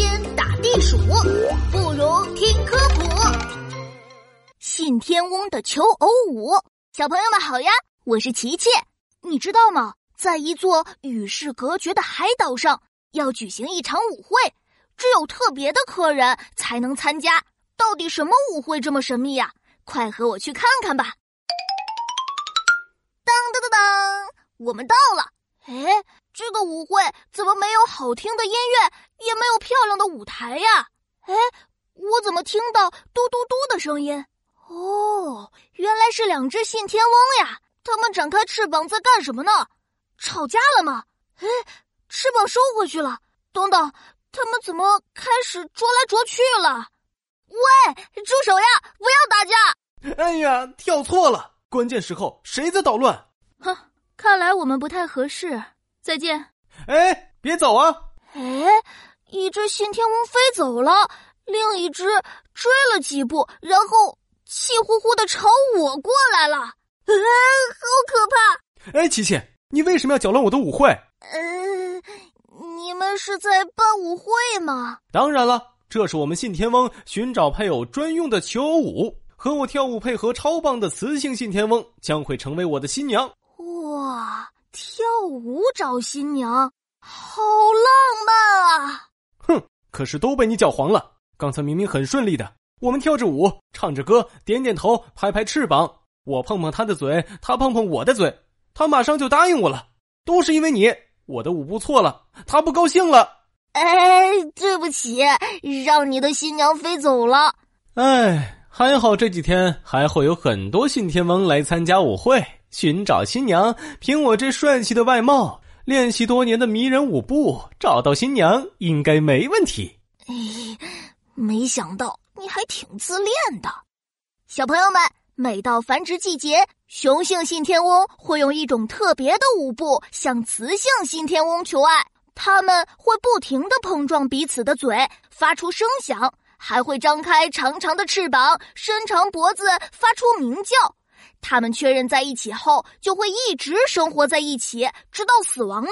天打地鼠，不如听科普。信天翁的求偶舞，小朋友们好呀，我是琪琪。你知道吗？在一座与世隔绝的海岛上，要举行一场舞会，只有特别的客人才能参加。到底什么舞会这么神秘呀？快和我去看看吧！当当当当，我们到了。哎，个舞会怎么没有好听的音乐，也没有漂亮的舞台呀？哎，我怎么听到嘟嘟嘟的声音？哦，原来是两只信天翁呀！他们展开翅膀在干什么呢？吵架了吗？哎，翅膀收回去了。等等，他们怎么开始啄来啄去了？喂，住手呀！不要打架！哎呀，跳错了！关键时候谁在捣乱？哼，看来我们不太合适。再见。哎，别走啊！哎，一只信天翁飞走了，另一只追了几步，然后气呼呼的朝我过来了。啊，好可怕！哎，琪琪，你为什么要搅乱我的舞会？呃，你们是在办舞会吗？当然了。这是我们信天翁寻找配偶专用的求偶舞，和我跳舞配合超棒的雌性信天翁将会成为我的新娘。哇，跳舞找新娘，好浪漫啊！哼，可是都被你搅黄了。刚才明明很顺利的，我们跳着舞，唱着歌，点点头，拍拍翅膀，我碰碰他的嘴，他碰碰我的嘴，他马上就答应我了。都是因为你，我的舞步错了，他不高兴了。哎，对不起，让你的新娘飞走了。哎，还好这几天还会有很多信天翁来参加舞会，寻找新娘。凭我这帅气的外貌，练习多年的迷人舞步，找到新娘应该没问题。哎，没想到你还挺自恋的。小朋友们，每到繁殖季节，雄性信天翁会用一种特别的舞步向雌性信天翁求爱。他们会不停的碰撞彼此的嘴，发出声响，还会张开长长的翅膀，伸长脖子，发出鸣叫。他们确认在一起后，就会一直生活在一起，直到死亡呢。